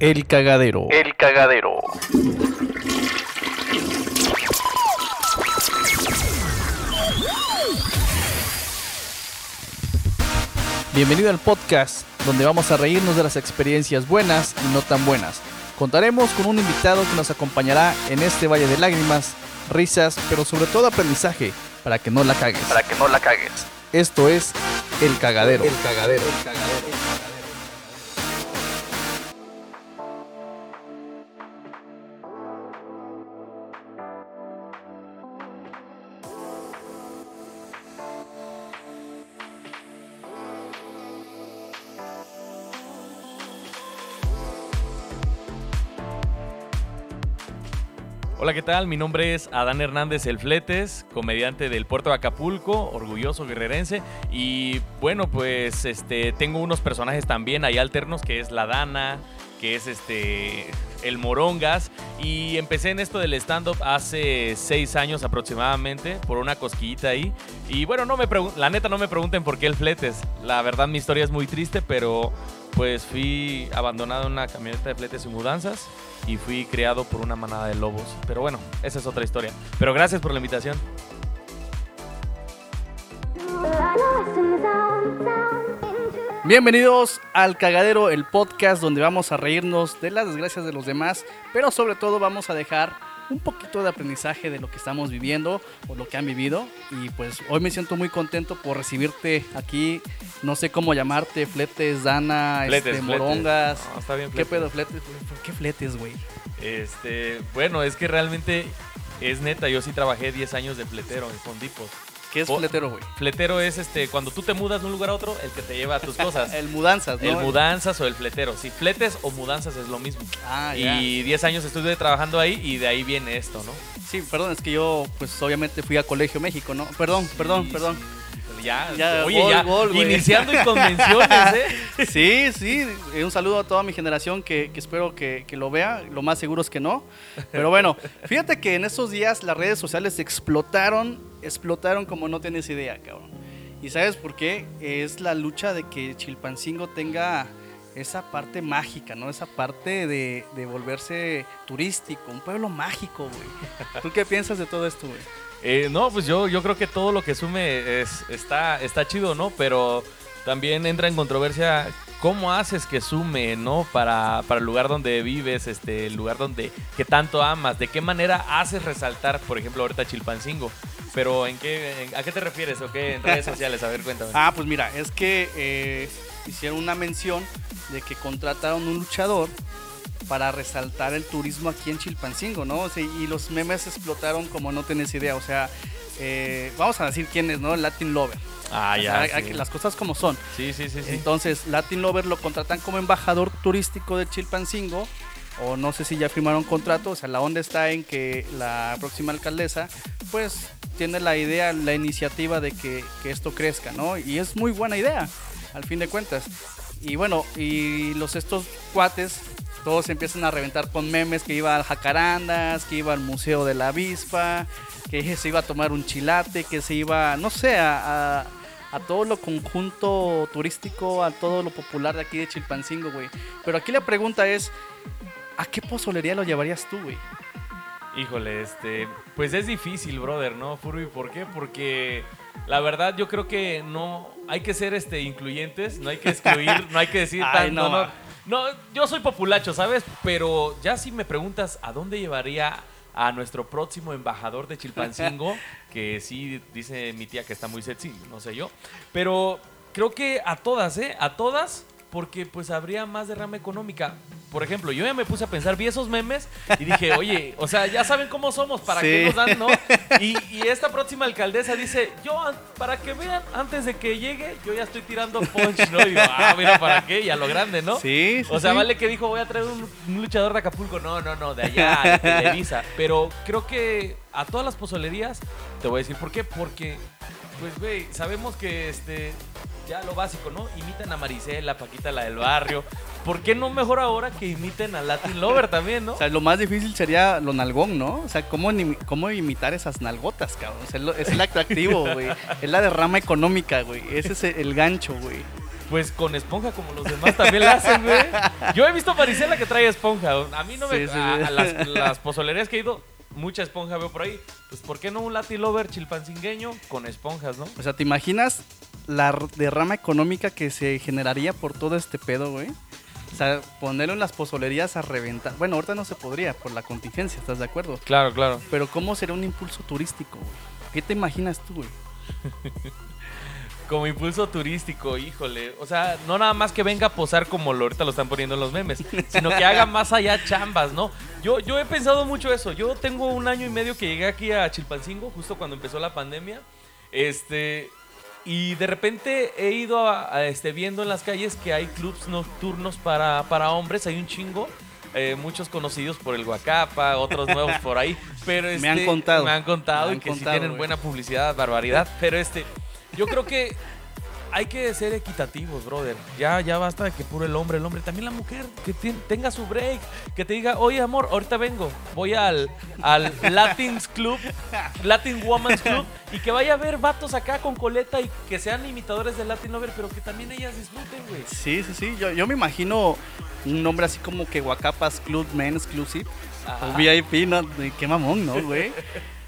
El cagadero. El cagadero. Bienvenido al podcast donde vamos a reírnos de las experiencias buenas y no tan buenas. Contaremos con un invitado que nos acompañará en este valle de lágrimas, risas, pero sobre todo aprendizaje para que no la cagues. Para que no la cagues. Esto es El cagadero. El cagadero. El cagadero. Hola, ¿qué tal? Mi nombre es Adán Hernández El Fletes, comediante del puerto de Acapulco, orgulloso guerrerense. Y bueno, pues este, tengo unos personajes también ahí alternos, que es la Dana, que es este el Morongas. Y empecé en esto del stand-up hace seis años aproximadamente, por una cosquillita ahí. Y bueno, no me la neta no me pregunten por qué el Fletes. La verdad mi historia es muy triste, pero pues fui abandonado en una camioneta de fletes y mudanzas y fui criado por una manada de lobos. Pero bueno, esa es otra historia. Pero gracias por la invitación. Bienvenidos al Cagadero, el podcast donde vamos a reírnos de las desgracias de los demás, pero sobre todo vamos a dejar un poquito de aprendizaje de lo que estamos viviendo o lo que han vivido. Y pues hoy me siento muy contento por recibirte aquí. No sé cómo llamarte, Fletes, Dana, este, Morongas. está bien, ¿Qué pedo, Fletes? ¿Por qué Fletes, güey? Este, bueno, es que realmente es neta. Yo sí trabajé 10 años de fletero en Fondipos. ¿Qué es fletero, güey? Fletero es este cuando tú te mudas de un lugar a otro, el que te lleva tus cosas. el mudanzas, ¿no? El mudanzas o el fletero. Si fletes o mudanzas es lo mismo. Ah, ya. Y 10 años estuve trabajando ahí y de ahí viene esto, ¿no? Sí, perdón, es que yo pues obviamente fui a Colegio México, ¿no? Perdón, perdón, perdón. Ya, ya, oye, ya, iniciando en convenciones, ¿eh? Sí, sí, un saludo a toda mi generación que, espero que, que, lo vea, lo más seguro es que no. Pero bueno, fíjate que en estos días las redes sociales explotaron explotaron como no tienes idea, cabrón. ¿Y sabes por qué? Es la lucha de que Chilpancingo tenga esa parte mágica, ¿no? Esa parte de, volverse turístico, un pueblo mágico, güey. ¿Tú qué piensas de todo esto, güey? Eh, no, pues yo, yo creo que todo lo que sume es, está, está chido, ¿no? Pero también entra en controversia cómo haces que sume, ¿no? Para, para el lugar donde vives, este, el lugar donde que tanto amas, de qué manera haces resaltar, por ejemplo, ahorita Chilpancingo. Pero ¿en qué, ¿a qué te refieres o qué en redes sociales? A ver, cuéntame. Ah, pues mira, es que eh, hicieron una mención de que contrataron un luchador para resaltar el turismo aquí en Chilpancingo, ¿no? y los memes explotaron como no tenés idea, o sea, eh, vamos a decir quién es, ¿no? Latin Lover. Ah, ya. Las cosas como son. Sí, sí, sí, sí. Entonces, Latin Lover lo contratan como embajador turístico de Chilpancingo. O no sé si ya firmaron contrato. O sea, la onda está en que la próxima alcaldesa, pues, tiene la idea, la iniciativa de que, esto crezca, ¿no? Y es muy buena idea, al fin de cuentas. Y bueno, y los estos cuates todos empiezan a reventar con memes que iba al Jacarandas, que iba al Museo de la Avispa, que se iba a tomar un chilate, que se iba, no sé, a, a, todo lo conjunto turístico, a todo lo popular de aquí de Chilpancingo, güey. Pero aquí la pregunta es, ¿a qué pozolería lo llevarías tú, güey? Híjole, este, pues es difícil, brother, ¿no, Furby? ¿Por qué? Porque la verdad yo creo que no hay que ser este incluyentes, no hay que excluir, no hay que decir no, no, no, yo soy populacho, ¿sabes? Pero ya si me preguntas a dónde llevaría a nuestro próximo embajador de Chilpancingo, que sí dice mi tía que está muy sexy, no sé yo. Pero creo que a todas, ¿eh? A todas, porque pues habría más derrama económica por ejemplo, yo ya me puse a pensar, vi esos memes y dije, oye, o sea, ya saben cómo somos, para qué nos dan, ¿no? Y, esta próxima alcaldesa dice, yo, para que vean, antes de que llegue, yo ya estoy tirando punch, ¿no? Y digo, ah, mira, ¿para qué? Y a lo grande, ¿no? Sí, O sea, vale que dijo, voy a traer un, luchador de Acapulco. No, no, no, de allá, de Televisa. Pero creo que a todas las pozolerías, te voy a decir por qué, porque, pues, güey, sabemos que, este, ya lo básico, ¿no? Imitan a Marisela, Paquita, la del barrio. ¿Por qué no mejor ahora que imiten a Latin Lover también, no? O sea, lo más difícil sería lo nalgón, ¿no? O sea, ¿cómo, cómo imitar esas nalgotas, cabrón? O sea, es el atractivo, güey. Es la derrama económica, güey. Ese es el gancho, güey. Pues con esponja como los demás también la hacen, güey. Yo he visto Maricela que trae esponja. A mí no me... Sí, sí, a- sí. a las, las pozolerías que he ido, mucha esponja veo por ahí. Pues ¿por qué no un Latin Lover chilpancingueño con esponjas, no? O sea, ¿te imaginas la derrama económica que se generaría por todo este pedo, güey? O sea, ponerlo en las pozolerías a reventar. Bueno, ahorita no se podría por la contingencia, ¿estás de acuerdo? Claro, claro. Pero ¿cómo sería un impulso turístico, güey? ¿Qué te imaginas tú, güey? Como impulso turístico, híjole. O sea, no nada más que venga a posar como lo, ahorita lo están poniendo en los memes, sino que haga más allá chambas, ¿no? Yo, yo he pensado mucho eso. Yo tengo un año y medio que llegué aquí a Chilpancingo, justo cuando empezó la pandemia. Este. Y de repente he ido a, a, este, viendo en las calles que hay clubs nocturnos para, para hombres, hay un chingo. eh, muchos conocidos por el Guacapa, otros nuevos por ahí. Pero Me han este, contado. Me han contado Me y que sí contado, tienen güey. buena publicidad, barbaridad. Pero este, yo creo que hay que ser equitativos, brother. Ya, ya basta de que puro el hombre, el hombre. También la mujer, que tenga su break. Que te diga, oye, amor, ahorita vengo. Voy al, al Latin's Club, Latin Women's Club. Y que vaya a ver vatos acá con coleta y que sean imitadores de Latin Lover, pero que también ellas disfruten, güey. Sí, sí, sí. Yo, yo me imagino un nombre así como que Guacapas Club Men Exclusive. O VIP, ¿no? Qué mamón, ¿no, güey?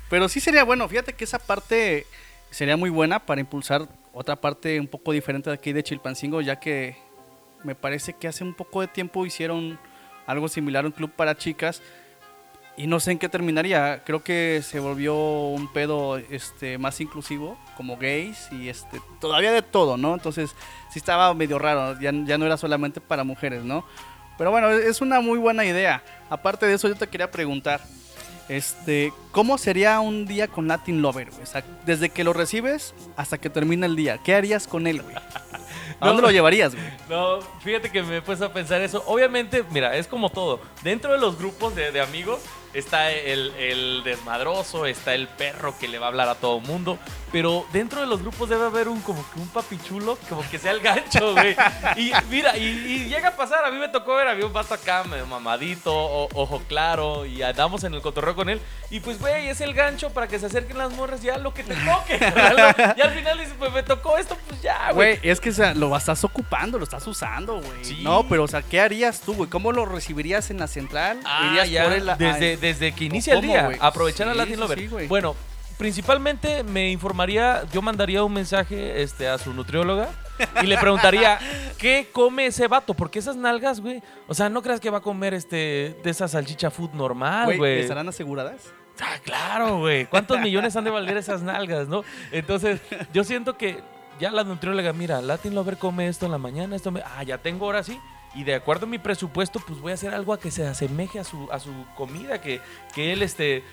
Pero sí sería bueno. Fíjate que esa parte sería muy buena para impulsar otra parte un poco diferente de aquí de Chilpancingo, ya que me parece que hace un poco de tiempo hicieron algo similar, un club para chicas. Y no sé en qué terminaría. Creo que se volvió un pedo este, más inclusivo, como gays y este, todavía de todo, ¿no? Entonces sí estaba medio raro, ya, ya no era solamente para mujeres, ¿no? Pero bueno, es una muy buena idea. Aparte de eso, yo te quería preguntar, este, ¿cómo sería un día con Latin Lover, güey? O sea, desde que lo recibes hasta que termina el día, ¿qué harías con él, güey? ¿A dónde No. lo llevarías, güey? No, fíjate que me he puesto a pensar eso. Obviamente, mira, es como todo. Dentro de los grupos de, de amigos está el, el desmadroso, está el perro que le va a hablar a todo mundo. Pero dentro de los grupos debe haber un como que un papichulo, como que sea el gancho, güey. Y mira, y, y llega a pasar. A mí me tocó ver, había un vato acá, medio mamadito, o- ojo claro, y andamos en el cotorreo con él. Y pues, güey, es el gancho para que se acerquen las morras ya lo que te toque. y al final dices, pues me tocó esto, pues ya, güey. Güey, es que o sea, lo estás ocupando, lo estás usando, güey. Sí. No, pero o sea, ¿qué harías tú, güey? ¿Cómo lo recibirías en la central? Ah, ¿Irías ya. por a- desde, desde que inicia el ¿Cómo, día. güey? Aprovechar a Latin Lover. sí, bueno, principalmente me informaría, yo mandaría un mensaje este, a su nutrióloga y le preguntaría qué come ese vato, porque esas nalgas, güey. O sea, no creas que va a comer este de esa salchicha food normal, güey, güey. ¿estarán aseguradas? Ah, claro, güey. ¿Cuántos millones han de valer esas nalgas, no? Entonces, yo siento que ya la nutrióloga, mira, Latin Lover come esto en la mañana, esto me... Ah, ya tengo ahora sí. Y de acuerdo a mi presupuesto, pues voy a hacer algo a que se asemeje a su, a su comida, que, que él este,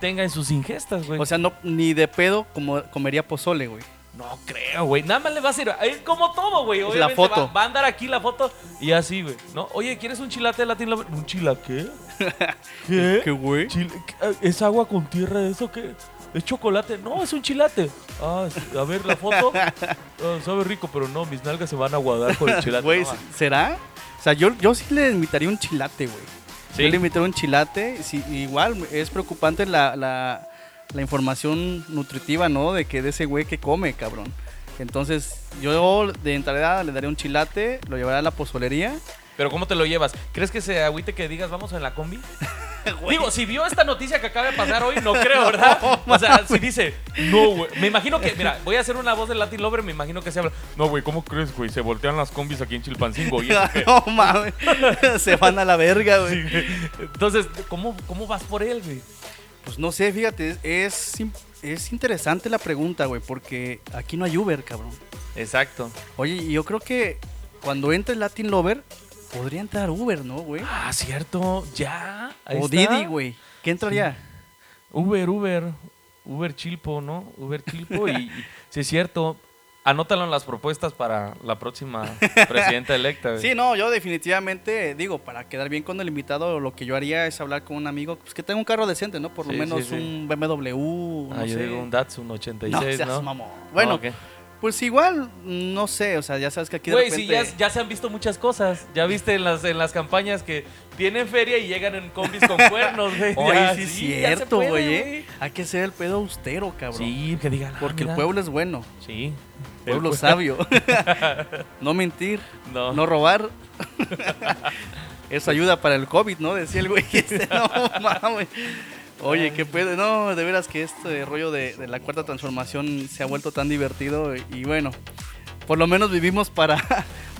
tenga en sus ingestas, güey. O sea, no, ni de pedo como comería pozole, güey. no creo, güey. Nada más le va a hacer... Es como todo, güey. La foto. Va, va a andar aquí la foto y así, güey. ¿No? Oye, ¿quieres un chilate de Latin Lover? ¿Un chila qué? ¿Qué? ¿Qué, güey? ¿Es agua con tierra eso qué? ¿Es chocolate? No, es un chilate. Ah, a ver la foto. Ah, sabe rico, pero no, mis nalgas se van a aguadar con el chilate. Güey, No, ¿será? O sea, yo, yo sí le invitaría un chilate, güey. Sí. Yo le invitaría un chilate. Sí, igual es preocupante la, la, la información nutritiva, ¿no? De que de ese güey que come, cabrón. Entonces, yo de entrada le daría un chilate, lo llevaría a la pozolería. Pero ¿cómo te lo llevas? ¿Crees que se agüite que digas vamos en la combi? Digo, si vio esta noticia que acaba de pasar hoy, no creo, ¿verdad? o sea, si dice, no, güey. Me imagino que, mira, voy a hacer una voz de Latin Lover, me imagino que se habla. No, güey, ¿cómo crees, güey? Se voltean las combis aquí en Chilpancingo. ¿y eso qué?" no mames, se van a la verga, güey. Sí, güey. Entonces, ¿cómo, ¿cómo vas por él, güey? Pues no sé, fíjate, es, es, interesante la pregunta, güey, porque aquí no hay Uber, cabrón. Exacto. Oye, yo creo que cuando entre Latin Lover, podría entrar Uber, ¿no, güey? Ah, cierto. Ya. ahí O está. Didi, güey. ¿Qué entraría? Uber, Uber. Uber Chilpo, ¿no? Uber Chilpo. Y, sí, es cierto. Anótalo en las propuestas para la próxima presidenta electa. güey. Sí, no, yo definitivamente, digo, para quedar bien con el invitado, lo que yo haría es hablar con un amigo pues, que tenga un carro decente, ¿no? Por lo Sí, menos sí, sí. un BMW, no Ah, yo sé. digo un Datsun no, 86, seas ¿no? mamón. Bueno. Pues igual, no sé, o sea, ya sabes que aquí de Güey, repente... sí, ya, ya se han visto muchas cosas. Ya viste en las, en las campañas que tienen feria y llegan en combis con cuernos, güey. Oye, sí sí, cierto, puede, güey. ¿eh? Hay que ser el pedo austero, cabrón. Sí, que digan. ah, Porque el pueblo es bueno, Sí. pueblo El sabio. no mentir, No. no robar. Eso ayuda para el COVID, ¿no? Decía el güey. Este, no mames. Oye, qué pedo. No, de veras que este rollo de, de la cuarta transformación se ha vuelto tan divertido. Y, y bueno, por lo menos vivimos para,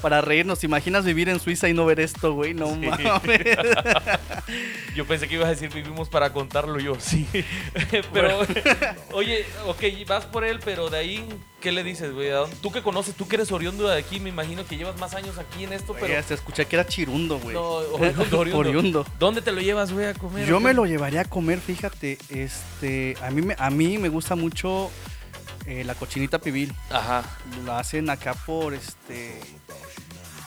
para reírnos. ¿Te imaginas vivir en Suiza y no ver esto, güey? No Sí. mames. Yo pensé que ibas a decir vivimos para contarlo yo, sí. pero, oye, ok, vas por él, pero de ahí, ¿qué le dices, güey? ¿A dónde- Tú que conoces, tú que eres oriundo de aquí, me imagino que llevas más años aquí en esto, pero... Oye, hasta escuché que era chirundo, güey. No, oriundo, oriundo. Oriundo. ¿Dónde te lo llevas, güey, a comer? Yo me lo llevaría a comer, fíjate, este, a mí a mí me gusta mucho eh, la cochinita pibil. Ajá. La hacen acá por este,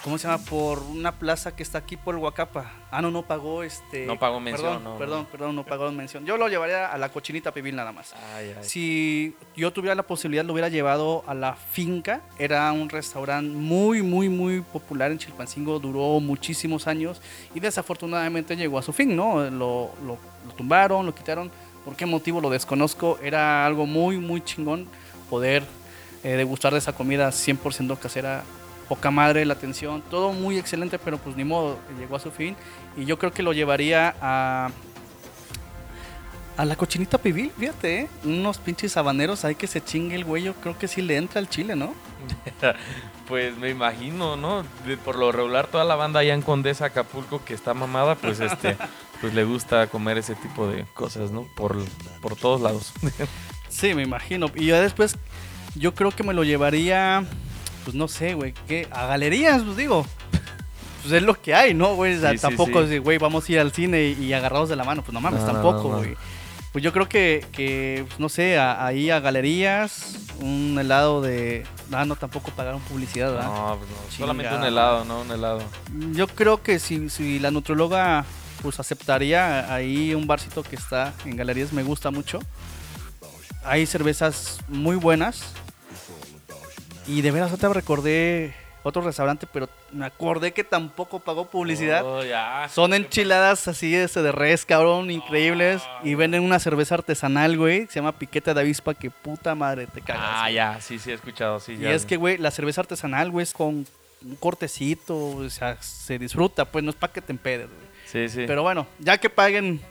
¿cómo se llama? Por una plaza que está aquí por el Huacapa. Ah, no, no pagó este. No pagó mención, Perdón, no, perdón, no. perdón, no pagó mención. Yo lo llevaría a la cochinita pibil nada más. Ay, ay. Si yo tuviera la posibilidad, lo hubiera llevado a la finca. Era un restaurante muy, muy, muy popular en Chilpancingo. Duró muchísimos años y desafortunadamente llegó a su fin, ¿no? Lo, lo- lo tumbaron, lo quitaron. ¿Por qué motivo lo desconozco? Era algo muy, muy chingón poder eh, degustar de esa comida 100% casera. Poca madre la atención, todo muy excelente, pero pues ni modo, llegó a su fin. Y yo creo que lo llevaría a, a la cochinita pibil, fíjate, ¿eh? unos pinches habaneros ahí que se chingue el güey, yo creo que sí le entra al chile, ¿no? Pues me imagino, ¿no? De- por lo regular, toda la banda allá en Condesa, Acapulco, que está mamada, pues este, pues le gusta comer ese tipo de cosas, ¿no? Por, por todos lados. Sí, me imagino. Y ya después, yo creo que me lo llevaría, pues no sé, güey, ¿qué? A galerías, pues digo. Pues es lo que hay, ¿no, güey? O sea, Sí, sí, tampoco, sí. es, güey, vamos a ir al cine y, y agarrados de la mano. Pues no mames, No, tampoco, no, no. güey. Pues yo creo que, que pues, no sé, a- ahí a galerías, un helado de... Ah, no, tampoco pagaron publicidad, ¿verdad? No, pues no, solamente un helado, ¿no? Un helado. Yo creo que si, si la nutróloga pues aceptaría ahí un barcito que está en galerías me gusta mucho. Hay cervezas muy buenas. Y de veras otra recordé otro restaurante, pero me acordé que tampoco pagó publicidad. Oh. Son enchiladas así ese de res, cabrón, increíbles. Y venden una cerveza artesanal, güey. Se llama Piqueta de Avispa, que puta madre te cagas. Ah, ya, sí, sí, he escuchado, sí. Y ya. es que, güey, la cerveza artesanal, güey, es con un cortecito, o sea, se disfruta, pues no es para que te empedes, güey. Sí, sí. Pero bueno, ya que paguen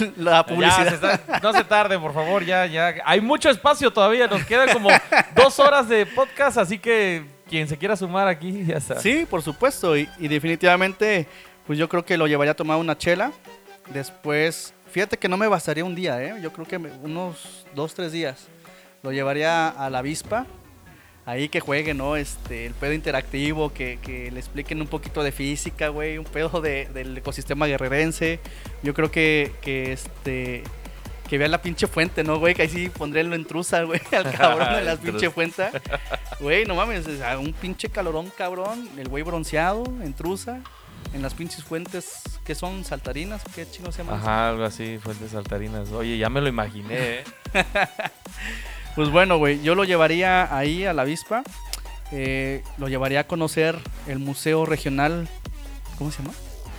la Ya, publicidad. se está- no se tarde, por favor, ya, ya. Hay mucho espacio todavía, nos quedan como dos horas de podcast, así que quien se quiera sumar aquí, ya está. Sí, por supuesto. Y, y definitivamente, pues yo creo que lo llevaría a tomar una chela. Después, fíjate que no me bastaría un día, ¿eh? Yo creo que unos dos, tres días. Lo llevaría a la avispa. Ahí que juegue, ¿no? Este, el pedo interactivo, que, que le expliquen un poquito de física, güey, un pedo de- del ecosistema guerrerense. Yo creo que, que este, que vea la pinche fuente, ¿no, güey? Que ahí sí pondré en lo intrusa, güey, al cabrón de la Intrusa. pinche fuente. Güey, no mames, o sea, un pinche calorón cabrón, el güey bronceado, en trusa, en las pinches fuentes que son saltarinas, ¿qué chingo se llaman? Ajá, algo así, fuentes saltarinas. Oye, ya me lo imaginé, ¿eh? Pues bueno, güey, yo lo llevaría ahí a la avispa, eh, lo llevaría a conocer el museo regional, ¿cómo se llama?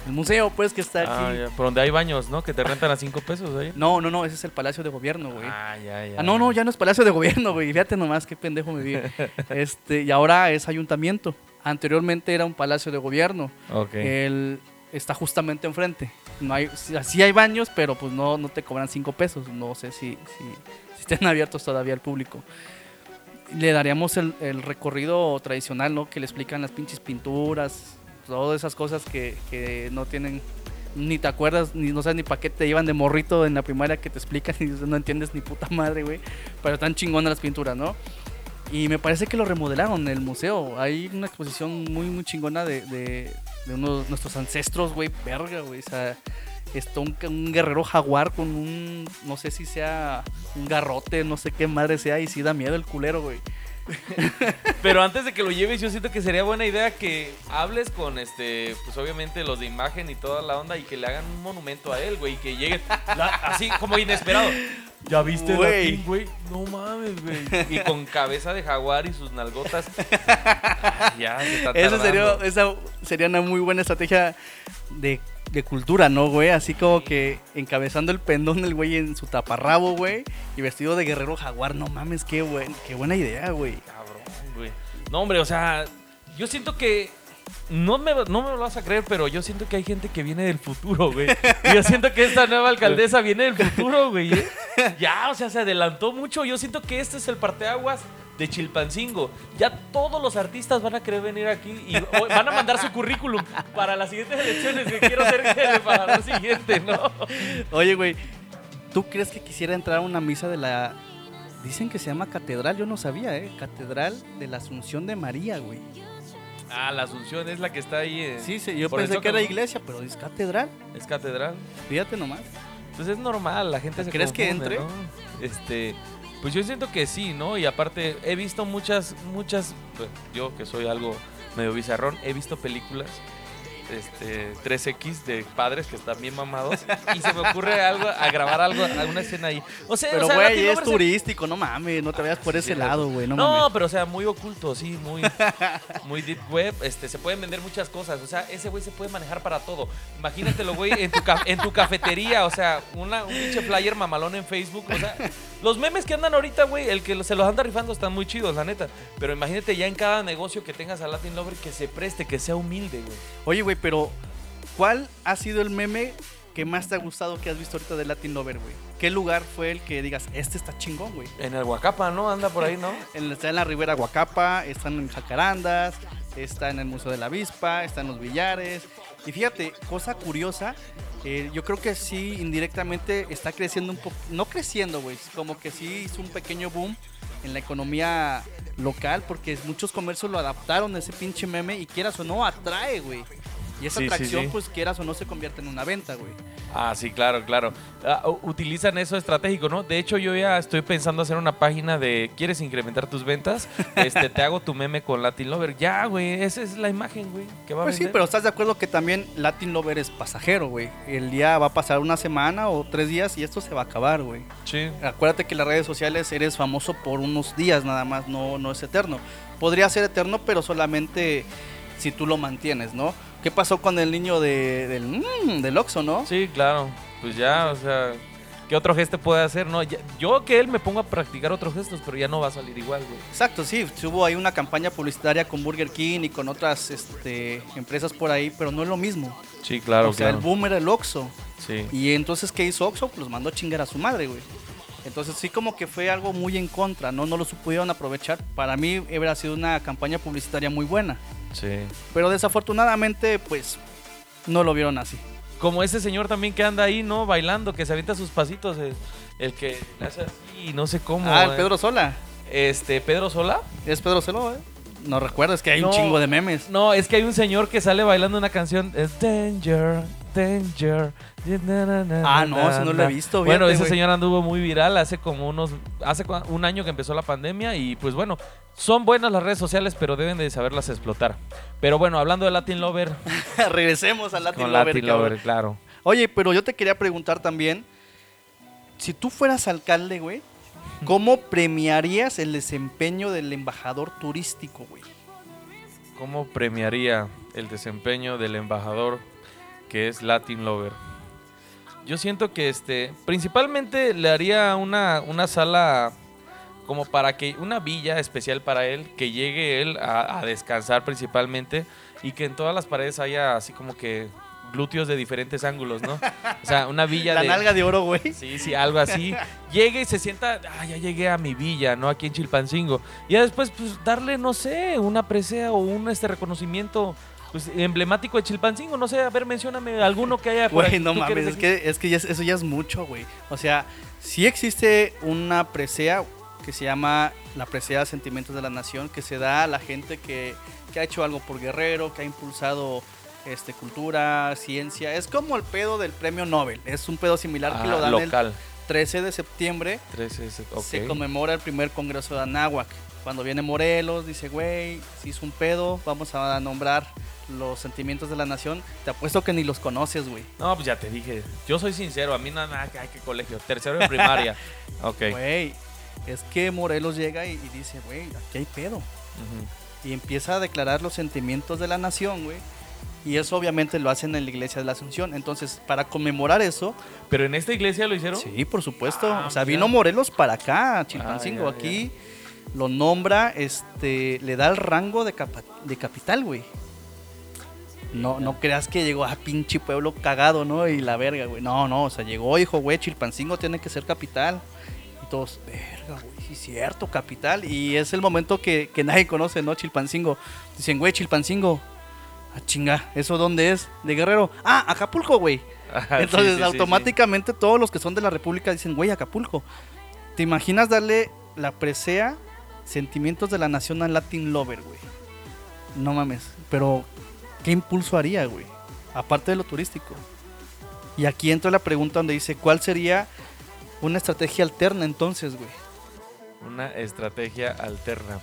El museo, pues, que está aquí. Ah, ya, Por donde hay baños, ¿no? Que te rentan a cinco pesos ahí. No, no, no, ese es el Palacio de Gobierno, güey. Ah, ya, ya. Ah, no, no, ya no es Palacio de Gobierno, güey. Fíjate nomás qué pendejo me vi. Este, y ahora es ayuntamiento. Anteriormente era un Palacio de Gobierno. Ok. Él está justamente enfrente. No hay, sí, hay baños, pero pues no, no te cobran cinco pesos. No sé si, si estén abiertos todavía al público. Le daríamos el, el recorrido tradicional, ¿no? Que le explican las pinches pinturas, todas esas cosas que, que no tienen, ni te acuerdas, ni no sabes ni para qué te llevan de morrito en la primaria que te explican y no entiendes ni puta madre, güey. Pero están chingonas las pinturas, ¿no? Y me parece que lo remodelaron el museo. Hay una exposición muy, muy chingona de, de, de unos nuestros ancestros, güey, verga, güey. O sea, está un, un guerrero jaguar con un, no sé si sea un garrote, no sé qué madre sea, y sí da miedo el culero, güey. Pero antes de que lo lleves, yo siento que sería buena idea que hables con este, pues obviamente los de imagen y toda la onda y que le hagan un monumento a él, güey, y que lleguen la- así como inesperado. ¿Ya viste Güey. Güey? No mames, güey. Y con cabeza de jaguar y sus nalgotas. Ay, ya, se está Esa sería, esa sería una muy buena estrategia de, de cultura, ¿no, güey? Así como que encabezando el pendón el güey en su taparrabo, güey. Y vestido de guerrero jaguar. No mames, qué, buen, qué buena idea, güey. Cabrón, güey. No, hombre, o sea, yo siento que. No me, no me lo vas a creer, pero yo siento que hay gente que viene del futuro, güey. Y yo siento que esta nueva alcaldesa viene del futuro, güey. ¿eh? Ya, o sea, se adelantó mucho. Yo siento que este es el parteaguas de Chilpancingo. Ya todos los artistas van a querer venir aquí y van a mandar su currículum para las siguientes elecciones. Que quiero ser el embajador siguiente, ¿no? Oye, güey, ¿tú crees que quisiera entrar a una misa de la... Dicen que se llama catedral, yo no sabía, ¿eh? Catedral de la Asunción de María, güey. Ah, la Asunción es la que está ahí. en- Sí, sí, yo por pensé que era iglesia, pero es catedral. Es catedral. Fíjate nomás. Pues es normal, la gente se ¿Crees que entre? ¿no? Este, pues yo siento que sí, ¿no? Y aparte he visto muchas, muchas, pues, yo que soy algo medio bizarrón, he visto películas este 3X de padres que están bien mamados y se me ocurre algo a grabar algo, alguna escena ahí. O sea, Pero, o sea, güey, es turístico, no mames, no te vayas por Sí, ese sí, lado, güey, no, No, mames. pero o sea, muy oculto, sí, muy, muy deep web. Este, se pueden vender muchas cosas. O sea, ese güey se puede manejar para todo. Imagínatelo, güey, en tu, en tu cafetería. O sea, una, un pinche flyer mamalón en Facebook. O sea, los memes que andan ahorita, güey, el que se los anda rifando están muy chidos, la neta. Pero imagínate ya en cada negocio que tengas a Latin Lover que se preste, que sea humilde, güey. Oye, güey, pero ¿cuál ha sido el meme que más te ha gustado que has visto ahorita de Latin Lover, güey? ¿Qué lugar fue el que digas, este está chingón, güey? En el Huacapa, ¿no? Anda por ahí, ¿no? En- Está en la Ribera Guacapa, están en Jacarandas, está en el Museo de la Avispa, está en los Villares. Y fíjate, cosa curiosa, eh, yo creo que sí, indirectamente está creciendo un poco, no creciendo, güey, como que sí hizo un pequeño boom en la economía local, porque muchos comercios lo adaptaron a ese pinche meme y quieras o no, atrae, güey. Y esa Sí, atracción, sí. pues quieras o no, se convierte en una venta, güey. Ah, sí, claro, claro. Ah, utilizan eso estratégico, ¿no? De hecho, yo ya estoy pensando hacer una página de ¿quieres incrementar tus ventas? Este, te hago tu meme con Latin Lover. Ya, güey, esa es la imagen, güey, que va a Pues sí, pero estás de acuerdo que también Latin Lover es pasajero, güey. El día va a pasar una semana o tres días y esto se va a acabar, güey. Sí. Acuérdate que en las redes sociales eres famoso por unos días nada más, no, no es eterno. Podría ser eterno, pero solamente si tú lo mantienes, ¿no? ¿Qué pasó con el niño de, del, mm, del Oxxo, no? Sí, claro. Pues ya, o sea, ¿qué otro gesto puede hacer? No, Ya- yo que él me ponga a practicar otros gestos, pero ya no va a salir igual, güey. Exacto, sí, hubo ahí una campaña publicitaria con Burger King y con otras este, empresas por ahí, pero no es lo mismo. Sí, claro, o sea, el boom era el Oxxo. Sí. Y entonces, ¿qué hizo Oxxo? Pues los mandó a chingar a su madre, güey. Entonces sí como que fue algo muy en contra, ¿no? No lo supieron aprovechar. Para mí hubiera sido una campaña publicitaria muy buena. Sí. Pero desafortunadamente, pues, no lo vieron así. Como ese señor también que anda ahí, ¿no? Bailando, que se avienta sus pasitos. El, el que le hace así, no sé cómo. ah, el eh. Pedro Sola. Este, Pedro Sola. Es Pedro Sola, ¿eh? No recuerdas que hay un chingo de memes. No, es que hay un señor que sale bailando una canción. Es Danger, Danger. Ah, no, ese no lo he visto, Bueno, ese señor anduvo muy viral hace como unos. Hace un año que empezó la pandemia. Y pues bueno, son buenas las redes sociales, pero deben de saberlas explotar. Pero bueno, hablando de Latin Lover. Regresemos al Latin con Lover, Latin. Lover, claro. Oye, pero yo te quería preguntar también, si tú fueras alcalde, güey, ¿cómo premiarías el desempeño del embajador turístico, güey? ¿Cómo premiaría el desempeño del embajador que es Latin Lover? Yo siento que este, principalmente le haría una, una sala como para que, una villa especial para él, que llegue él a, a descansar principalmente y que en todas las paredes haya así como que glúteos de diferentes ángulos, ¿no? O sea, una villa La de... nalga de oro, güey. Sí, sí, algo así. Llegue y se sienta, ah, ya llegué a mi villa, ¿no? Aquí en Chilpancingo. Y ya después, pues, darle, no sé, una presea o un este reconocimiento pues, emblemático de Chilpancingo. No sé, a ver, mencióname alguno que haya Güey, no mames, es de que, es que ya es- eso ya es mucho, güey. O sea, sí existe una presea que se llama la presea Sentimientos de la Nación, que se da a la gente que, que ha hecho algo por Guerrero, que ha impulsado este, cultura, ciencia. Es como el pedo del premio Nobel. Es un pedo similar que Ah, lo dan local. el 13 de septiembre. 13, se- ok. Se conmemora el primer congreso de Anáhuac. Cuando viene Morelos, dice, güey, se hizo un pedo, vamos a nombrar los sentimientos de la nación, te apuesto que ni los conoces, güey. No, pues ya te dije. Yo soy sincero, a mí nada, nada, qué colegio. Tercero de primaria. ok. Güey, es que Morelos llega y, y dice, güey, aquí hay pedo. Y empieza a declarar los sentimientos de la nación, güey. Y eso obviamente lo hacen en la iglesia de la Asunción. Entonces, para conmemorar eso, ¿Pero en esta iglesia lo hicieron? sí, por supuesto. Ah, o sea, vino Morelos para acá, Chilpancingo. Ah, ya, Aquí lo nombra, este, le da el rango de, capa- de capital, güey. No, no creas que llegó a pinche pueblo cagado, ¿no? Y la verga, güey. No, no, o sea, llegó, dijo, güey, Chilpancingo tiene que ser capital. Y todos, verga, güey, sí cierto, capital. Y es el momento que, que nadie conoce, ¿no? Chilpancingo. Dicen, güey, Chilpancingo. Ah, chinga, ¿eso dónde es? De Guerrero. Ah, Acapulco, güey. Ajá, Entonces, sí, sí, automáticamente todos los que son de la República dicen, güey, Acapulco. ¿Te imaginas darle la presea Sentimientos de la Nación al Latin Lover, güey? No mames. Pero, ¿qué impulso haría, güey? Aparte de lo turístico. Y aquí entra la pregunta donde dice, ¿cuál sería una estrategia alterna entonces, güey? Una estrategia alterna.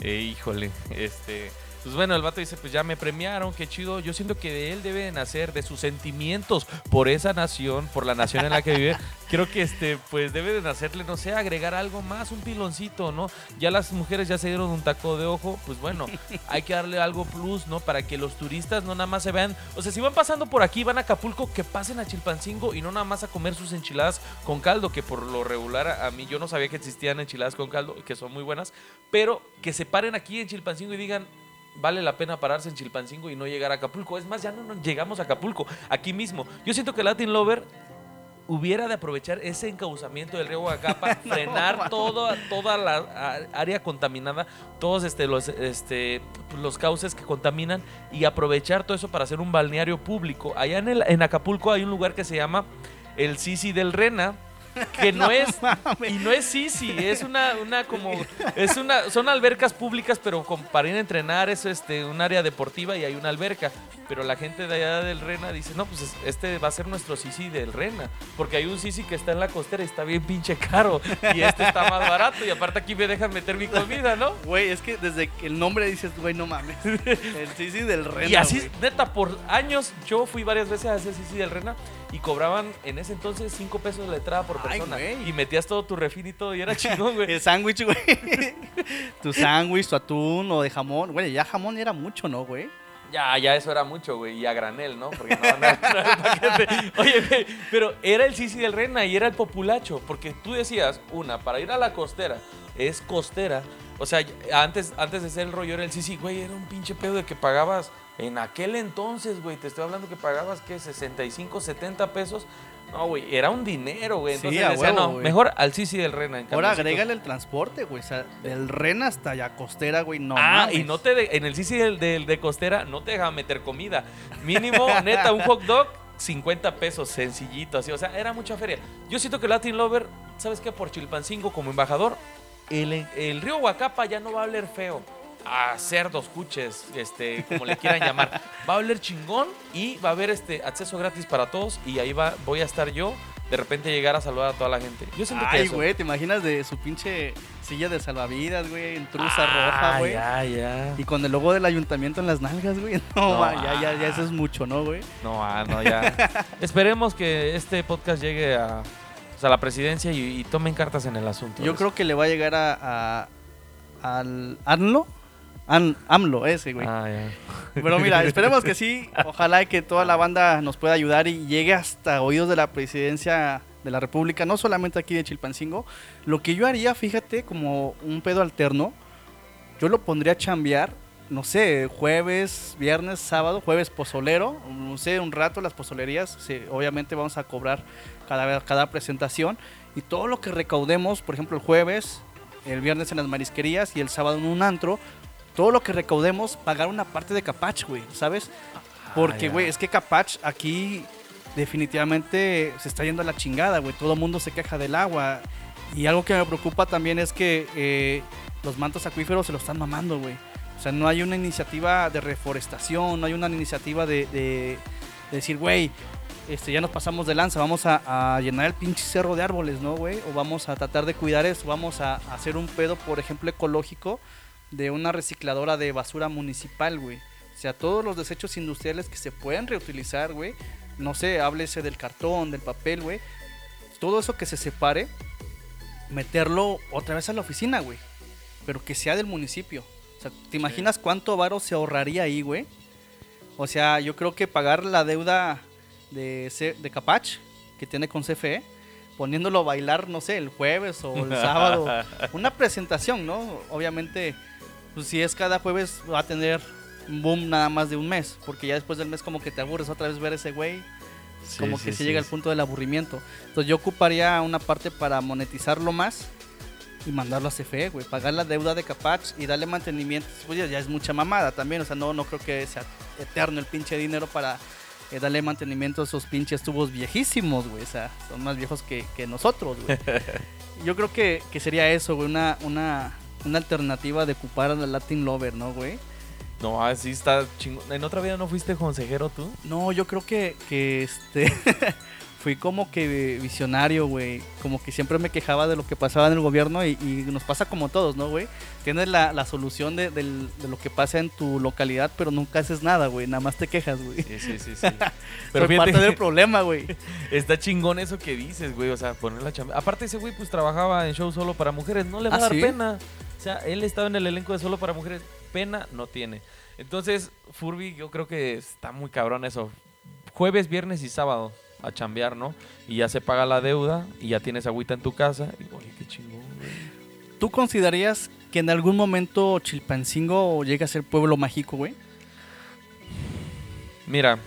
Eh, híjole, este. Pues bueno, el vato dice, pues ya me premiaron, qué chido. Yo siento que de él debe de nacer, de sus sentimientos por esa nación, por la nación en la que vive. Creo que este, pues debe de nacerle, no sé, agregar algo más, un piloncito, ¿no? Ya las mujeres ya se dieron un taco de ojo, pues bueno, hay que darle algo plus, ¿no? Para que los turistas no nada más se vean. O sea, si van pasando por aquí, van a Acapulco, que pasen a Chilpancingo y no nada más a comer sus enchiladas con caldo, que por lo regular a, mí yo no sabía que existían enchiladas con caldo, que son muy buenas, pero que se paren aquí en Chilpancingo y digan, vale la pena pararse en Chilpancingo y no llegar a Acapulco. Es más, ya no, no llegamos a Acapulco, aquí mismo. Yo siento que Latin Lover hubiera de aprovechar ese encauzamiento del río Huacapa, frenar toda, toda la área contaminada, todos este, los, este, los cauces que contaminan y aprovechar todo eso para hacer un balneario público. Allá en, el, en Acapulco hay un lugar que se llama el Sisi del Rena, que no, es y no es Sisi, es una, una como es una son albercas públicas pero con, para ir a entrenar es este un área deportiva y hay una alberca, pero la gente de allá del Rena dice, "No, pues es- este va a ser nuestro Sisi del Rena, porque hay un Sisi que está en la costera y está bien pinche caro y este está más barato y aparte aquí me dejan meter mi comida, ¿no?" Güey, es que desde que el nombre dices, güey, no mames. El Sisi del Rena, Y así, güey. neta, por años yo fui varias veces a ese Sisi del Rena y cobraban en ese entonces 5 pesos la entrada por persona. y metías todo tu refín y todo y era chingón, güey. El sándwich, güey. tu sándwich, tu atún o de jamón. Güey, ya jamón era mucho, ¿no, güey? Ya, ya eso era mucho, güey. Y a granel, ¿no? Porque no, no, no. Oye, güey, pero era el Sisi del Rena y era el populacho. Porque tú decías, una, para ir a la costera, es costera. O sea, antes, antes de ser el rollo era el Sisi, güey, era un pinche pedo de que pagabas en aquel entonces, güey. Te estoy hablando que pagabas, ¿qué? 65, 70 pesos. No, güey, era un dinero, güey. Sí, Entonces a decía, huevo, no, mejor al Sisi del Rena. en Ahora agrégale el transporte, güey. O sea, del Rena hasta allá costera, güey. No ah, mames. y no te de- en el Sisi del, del- de costera no te dejaban meter comida. Mínimo, neta, un hot dog, 50 pesos, sencillito, así. O sea, era mucha feria. Yo siento que Latin Lover, ¿sabes qué? Por Chilpancingo como embajador, el, el río Huacapa ya no va a oler feo. A cerdos, cuches, este, como le quieran llamar. Va a oler chingón y va a haber este acceso gratis para todos. Y ahí va, voy a estar yo. De repente llegar a saludar a toda la gente. Yo siento que Ay, eso. güey, ¿te imaginas de su pinche silla de salvavidas, güey? En truza Ah, roja, güey. Ya, ya. Y con el logo del ayuntamiento en las nalgas, güey. No, No, va, ya, ya, ya eso es mucho, ¿no, güey? No, ah, no, ya. Esperemos que este podcast llegue a, pues, a la presidencia y, y tomen cartas en el asunto. Yo creo que le va a llegar a, a- al AMLO. An- AMLO, ese, güey. Ah, ya. Pero mira, esperemos que sí. Ojalá que toda la banda nos pueda ayudar y llegue hasta oídos de la presidencia de la República, no solamente aquí de Chilpancingo. Lo que yo haría, fíjate, como un pedo alterno, yo lo pondría a chambear, no sé, jueves, viernes, sábado, jueves pozolero, no sé, un rato las pozolerías, sí, obviamente vamos a cobrar cada, cada presentación y todo lo que recaudemos, por ejemplo, el jueves, el viernes en las marisquerías y el sábado en un antro, todo lo que recaudemos, pagar una parte de Capach, güey, ¿sabes? Porque, Ah, ya. güey, es que Capach aquí definitivamente se está yendo a la chingada, güey. Todo el mundo se queja del agua. Y algo que me preocupa también es que eh, los mantos acuíferos se lo están mamando, güey. O sea, no hay una iniciativa de reforestación, no hay una iniciativa de, de- de decir, güey, este, ya nos pasamos de lanza, vamos a, a llenar el pinche cerro de árboles, ¿no, güey? O vamos a tratar de cuidar eso, vamos a, a hacer un pedo, por ejemplo, ecológico de una recicladora de basura municipal, güey. O sea, todos los desechos industriales que se pueden reutilizar, güey. No sé, háblese del cartón, del papel, güey. Todo eso que se separe, meterlo otra vez a la oficina, güey. Pero que sea del municipio. O sea, ¿te imaginas cuánto varo se ahorraría ahí, güey? O sea, yo creo que pagar la deuda de, C- de Capach que tiene con CFE, poniéndolo a bailar, no sé, el jueves o el sábado. Una presentación, ¿no? Obviamente, pues si es cada jueves, va a tener un boom nada más de un mes. Porque ya después del mes, como que te aburres otra vez ver ese güey. Sí, como sí, que se sí, llega al punto del aburrimiento. Entonces, yo ocuparía una parte para monetizarlo más y mandarlo a CFE, güey. Pagar la deuda de Capach y darle mantenimiento. Pues ya, ya es mucha mamada también. O sea, no, no creo que sea eterno el pinche dinero para eh, darle mantenimiento a esos pinches tubos viejísimos, güey. O sea, son más viejos que, que nosotros, güey. Yo creo que, que sería eso, güey. Una, una, una alternativa de ocupar a la Latin Lover, ¿no, güey? No, así está chingón. ¿En otra vida no fuiste consejero tú? No, yo creo que, que este fui como que visionario, güey. Como que siempre me quejaba de lo que pasaba en el gobierno y, y nos pasa como todos, ¿no, güey? Tienes la, la solución de, del- de lo que pasa en tu localidad, pero nunca haces nada, güey. Nada más te quejas, güey. Sí, sí, sí, sí. Pero fíjate parte del problema, güey. está chingón eso que dices, güey. O sea, poner la chamba. Aparte, ese güey pues trabajaba en show solo para mujeres. No le va ¿Ah, a dar sí? pena. O sea, él estaba en el elenco de solo para mujeres. Pena no tiene. Entonces, Furby, yo creo que está muy cabrón eso. Jueves, viernes y sábado a chambear, ¿no? Y ya se paga la deuda y ya tienes agüita en tu casa. Y, oye, qué chingón, güey. ¿Tú considerarías que en algún momento Chilpancingo llegue a ser pueblo mágico, güey? Mira,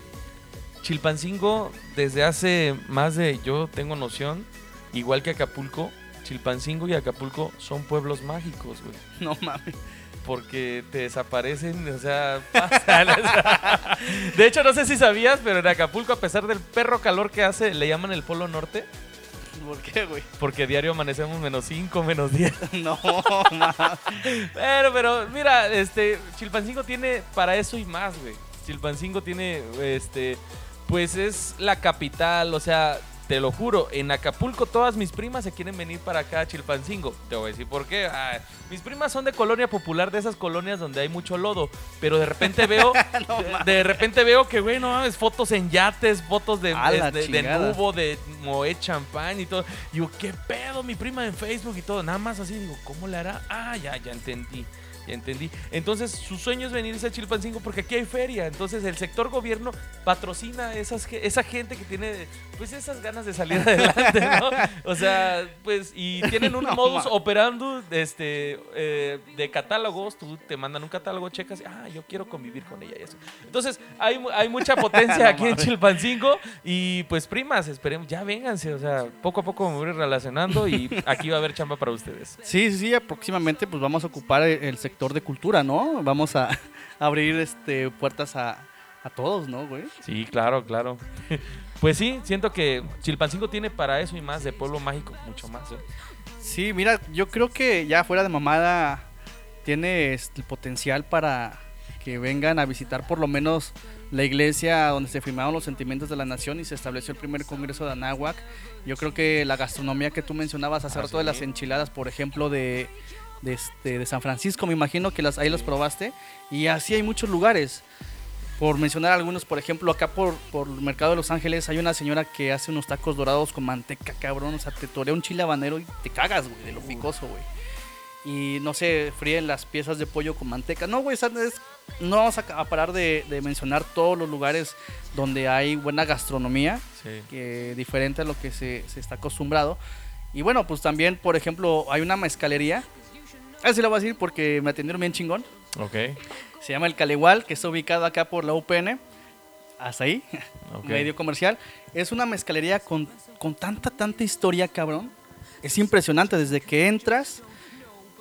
Chilpancingo desde hace más de, yo tengo noción, igual que Acapulco, Chilpancingo y Acapulco son pueblos mágicos, güey. No mames. Porque te desaparecen, o sea, pasan. o sea. De hecho, no sé si sabías, pero en Acapulco, a pesar del perro calor que hace, le llaman el Polo Norte, ¿Por qué, güey? porque diario amanecemos menos 5, menos 10. No, mames. Pero, pero, mira, este, Chilpancingo tiene para eso y más, güey. Chilpancingo tiene, este, pues es la capital, o sea, te lo juro, en Acapulco todas mis primas se quieren venir para acá a Chilpancingo. Te voy a decir por qué. Ah, mis primas son de colonia popular, de esas colonias donde hay mucho lodo, pero de repente veo, de, de repente veo que, güey, no mames, fotos en yates, fotos de, de, de chingada. nubo, de Moet champán y todo. Y Digo, ¿qué pedo? Mi prima en Facebook y todo. Nada más así, digo, ¿cómo le hará? Ah, ya, ya entendí. Entendí. Entonces, su sueño es venirse a Chilpancingo porque aquí hay feria. Entonces, el sector gobierno patrocina esas, esa gente que tiene, pues, esas ganas de salir adelante, ¿no? O sea, pues, y tienen un No, modus ma. operando este, eh, de catálogos. Tú te mandan un catálogo, checas, y, ah, yo quiero convivir con ella y eso. Entonces, hay, hay mucha potencia No aquí en. Chilpancingo. Y, pues, primas, esperemos, ya vénganse. O sea, poco a poco me voy relacionando y aquí va a haber chamba para ustedes. Sí, sí, sí, próximamente pues vamos a ocupar el, el sector de cultura, ¿no? Vamos a abrir este puertas a, a todos, ¿no, güey? Sí, claro, claro. Pues sí, siento que Chilpancingo tiene para eso y más de pueblo mágico, mucho más. ¿eh? Sí, mira, yo creo que ya fuera de mamada tiene este, el potencial para que vengan a visitar por lo menos la iglesia donde se firmaron los sentimientos de la nación y se estableció el primer congreso de Anáhuac. Yo creo que la gastronomía que tú mencionabas hace Ah, rato de sí. las enchiladas, por ejemplo, de, de, este, de San Francisco, me imagino que las, ahí las probaste. Y así hay muchos lugares. Por mencionar algunos, por ejemplo, acá por, por el mercado de Los Ángeles hay una señora que hace unos tacos dorados con manteca, cabrón. O sea, te torea un chile habanero y te cagas, güey, de lo picoso, güey. Y no sé, fríen las piezas de pollo con manteca. No, güey, no vamos a, a parar de, de mencionar todos los lugares donde hay buena gastronomía, Sí. que diferente a lo que se, se está acostumbrado. Y bueno, pues también, por ejemplo, hay una mezcalería. Así lo voy a decir porque me atendieron bien chingón. Ok, Se llama El Calegual, que está ubicado acá por la UPN. Hasta ahí, ok. medio comercial. Es una mezcalería con, con tanta, tanta historia, cabrón. Es impresionante. Desde que entras,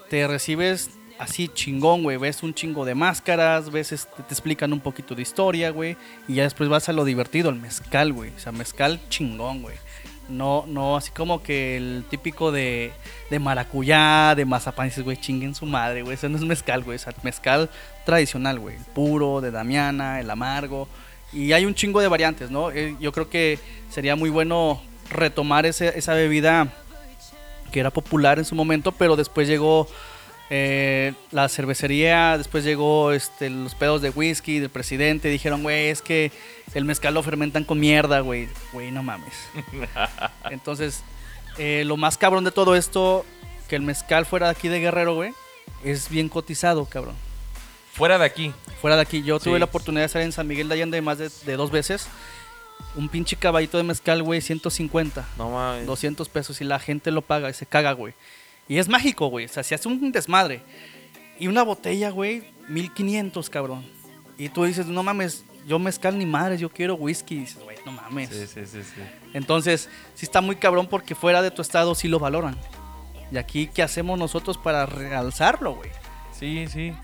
te recibes así chingón, güey. Ves un chingo de máscaras, ves, este, te explican un poquito de historia, güey. Y ya después vas a lo divertido, el mezcal, güey. O sea, mezcal chingón, güey. No, no, así como que el típico de, de maracuyá, de mazapán, dices, güey, chinguen su madre, güey. Ese no es mezcal, güey. Sea, mezcal tradicional, güey. El puro, de Damiana, el amargo. Y hay un chingo de variantes, ¿no? Eh, yo creo que sería muy bueno retomar ese- esa bebida que era popular en su momento, pero después llegó Eh, la cervecería, después llegó este, los pedos de whisky del presidente. Dijeron, güey, es que el mezcal lo fermentan con mierda, güey. Güey, no mames. Entonces, eh, lo más cabrón de todo esto, que el mezcal fuera de aquí de Guerrero, güey, es bien cotizado, cabrón. Fuera de aquí. Fuera de aquí. Yo tuve la oportunidad de estar en San Miguel de Allende más de, de dos veces. Un pinche caballito de mezcal, güey, 150. No mames. 200 pesos y la gente lo paga y se caga, güey. Y es mágico, güey. O sea, se hace un desmadre. Y una botella, güey, 1500, cabrón. Y tú dices, no mames, yo mezcal ni madres, yo quiero whisky. Y dices, güey, no mames. Sí, sí, sí, sí. Entonces, sí está muy cabrón porque fuera de tu estado sí lo valoran. Y aquí, ¿qué hacemos nosotros para realzarlo, güey? Sí, sí.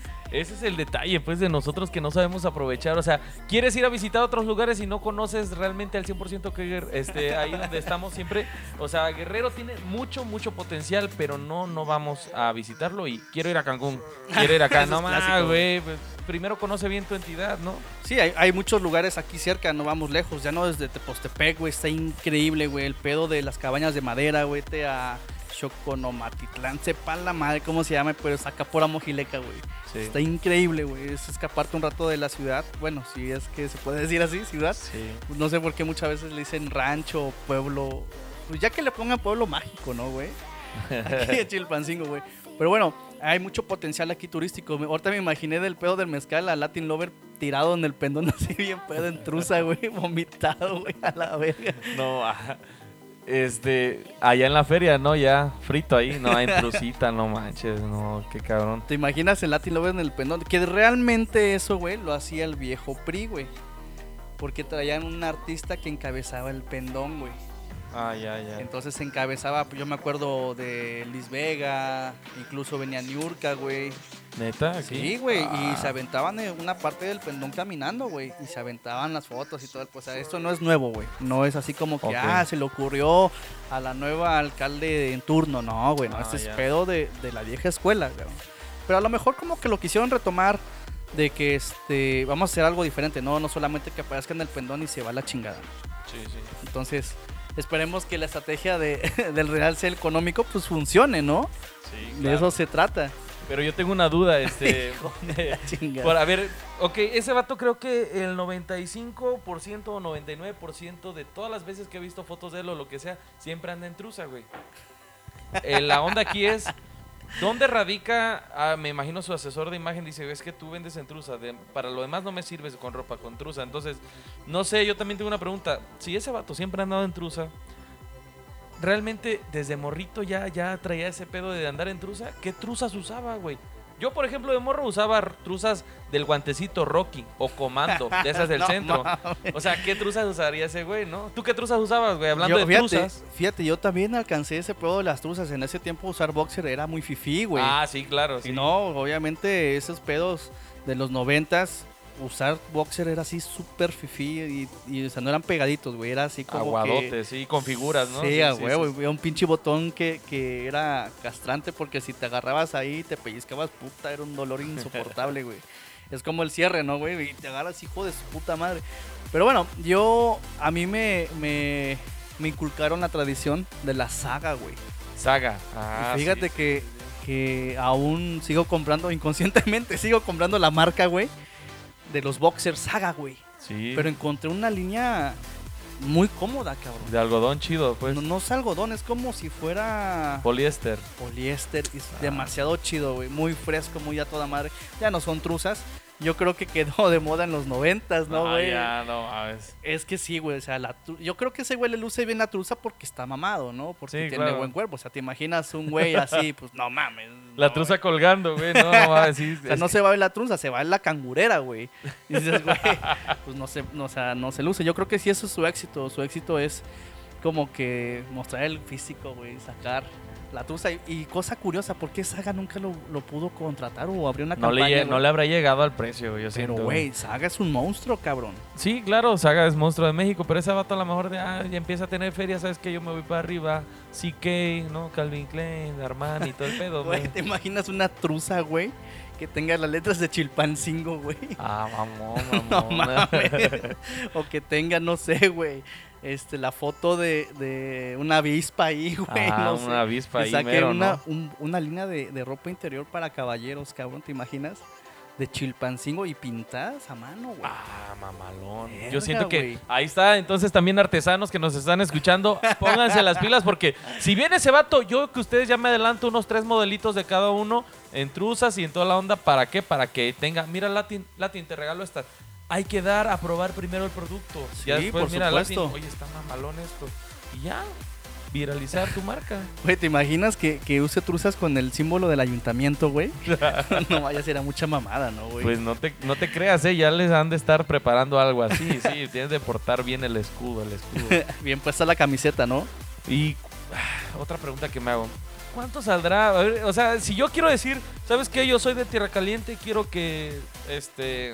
Ese es el detalle, pues, de nosotros que no sabemos aprovechar. O sea, quieres ir a visitar otros lugares y no conoces realmente al 100% que este, ahí donde estamos siempre. O sea, Guerrero tiene mucho, mucho potencial, pero no, no vamos a visitarlo. Y quiero ir a Cancún, quiero ir acá. No más, güey. pues, primero conoce bien tu entidad, ¿no? Sí, hay, hay muchos lugares aquí cerca, no vamos lejos. Ya no desde Tepostepec, güey, está increíble, güey. El pedo de las cabañas de madera, güey, te a Choconomatitlán, sepa la madre cómo se llama, pero es acá por Amojileca, güey. Sí. Está increíble, güey. Es escaparte un rato de la ciudad. Bueno, si es que se puede decir así, ciudad. Sí. No sé por qué muchas veces le dicen rancho, pueblo. Pues ya que le pongan pueblo mágico, ¿no, güey? Aquí en Chilpancingo, güey. Pero bueno, hay mucho potencial aquí turístico. Ahorita me imaginé del pedo del mezcal a Latin Lover tirado en el pendón así bien pedo en truza, güey. Vomitado, güey, a la verga. No, ah, este, allá en la feria, ¿no? Ya frito ahí, no hay trucita, no manches, no, qué cabrón. ¿Te imaginas el Latin Lover en el pendón? Que realmente eso, güey, lo hacía el viejo PRI, güey. Porque traían un artista que encabezaba el pendón, güey. Ah, ya, ya. Entonces encabezaba, pues, yo me acuerdo de Liz Vega, incluso venía Niurka, güey. ¿Neta? Sí, güey, y Ah. se aventaban en una parte del pendón caminando, güey, y se aventaban las fotos y todo. el- Pues, o sea, esto no es nuevo, güey. No es así como que, ah, se le ocurrió a la nueva alcalde en turno. No, güey, no, Ah, este es pedo de, de la vieja escuela, güey. Pero a lo mejor como que lo quisieron retomar de que, este, vamos a hacer algo diferente, no, no solamente que aparezca en el pendón y se va la chingada. Sí, sí. Entonces, esperemos que la estrategia de, del realce económico, pues funcione, ¿no? Sí, De claro. eso se trata. Pero yo tengo una duda, este. Por, a ver, ok, ese vato creo que el 95% o 99% de todas las veces que he visto fotos de él o lo que sea, siempre anda en truza, güey. Eh, la onda aquí es. ¿Dónde radica? ah, me imagino su asesor de imagen dice, es que tú vendes en truza, de- para lo demás no me sirves con ropa, con truza. Entonces, no sé, yo también tengo una pregunta. Si ese vato siempre ha andado en truza, realmente desde morrito ya, ya traía ese pedo de andar en truza, ¿qué truzas usaba, güey? Yo, por ejemplo, de morro usaba truzas del guantecito Rocky o Comando, de esas del No centro. O sea, ¿qué truzas usaría ese güey, no? ¿Tú qué truzas usabas, güey? Hablando Yo- de fíjate, truzas. Fíjate, yo también alcancé ese pedo de las truzas. En ese tiempo usar boxer era muy fifí, güey. Ah, sí, claro, sí. Y no, obviamente esos pedos de los noventas, usar boxer era así súper fifí y, y, o sea, no eran pegaditos, güey. Era así como que- Aguadotes, sí, con figuras, ¿no? Sí, a sí, huevo, sí. había un pinche botón que, que era castrante porque si te agarrabas ahí te pellizcabas, puta, era un dolor insoportable, güey. Es como el cierre, ¿no, güey? Y te agarras, hijo de su puta madre. Pero bueno, yo, a mí me, me, me inculcaron la tradición de la saga, güey. Saga. Y Ah, fíjate sí. que, que aún sigo comprando, inconscientemente sigo comprando la marca, güey, de los boxers saga, güey. Sí. Pero encontré una línea muy cómoda, cabrón. De algodón chido, pues. No, no es algodón, es como si fuera Poliéster. poliéster. Es Ah. demasiado chido, güey. Muy fresco, muy a toda madre. Ya no son truzas. Yo creo que quedó de moda en los noventas, ¿no, Ah, güey? ya, no mames. es que sí, güey. O sea, la tru- yo creo que ese güey le luce bien la truza porque está mamado, ¿no? Porque Sí, tiene claro. buen cuerpo. O sea, te imaginas un güey así, pues no mames. La no, truza colgando, güey. No, no mames, sí. O sea, no que- se va a ver la truza, se va a ver la cangurera, güey. Y dices, güey, pues no se, no, o sea, no se luce. Yo creo que sí eso es su éxito. Su éxito es como que mostrar el físico, güey, sacar la truza. Y, y cosa curiosa, ¿por qué Saga nunca lo, lo pudo contratar o abrió una no, campaña? no le habrá llegado al precio, yo Pero, siento. güey, Saga es un monstruo, cabrón. Sí, claro, Saga es monstruo de México, pero ese vato a lo mejor de, ah, ya empieza a tener feria, sabes que yo me voy para arriba, CK, ¿no? Calvin Klein, Armani, todo el pedo, Güey. ¿te imaginas una truza, güey? Que tenga las letras de Chilpancingo, güey. Ah, vamos, No vamos. mames. o que tenga, no sé, güey. Este, la foto de, de una avispa ahí, güey. Ah, no una sé. avispa Y ahí, saqué mero, una, ¿no? un- una línea de, de ropa interior para caballeros, cabrón, ¿te imaginas? De Chilpancingo y pintadas a mano, güey. Ah, mamalón. Verga, Yo siento que güey. ahí está. Entonces también artesanos que nos están escuchando, pónganse las pilas porque si viene ese vato, yo que ustedes ya me adelanto unos tres modelitos de cada uno en truzas y en toda la onda. ¿Para qué? Para que tenga. Mira, Latin, Latin, te regalo esta. Hay que dar a probar primero el producto. ya Sí, después, por mira, Latin, supuesto. oye, está mamalón esto. Y ya, viralizar tu marca. Güey, ¿te imaginas que, que use truzas con el símbolo del ayuntamiento, güey? no vaya a ser mucha mamada, ¿no, güey? Pues no te, no te creas, ¿eh? Ya les han de estar preparando algo así. Sí, tienes de portar bien el escudo, el escudo. Bien puesta la camiseta, ¿no? Y ah, otra pregunta que me hago. ¿Cuánto saldrá? A ver, o sea, si yo quiero decir, ¿sabes qué? Yo soy de Tierra Caliente y quiero que, este,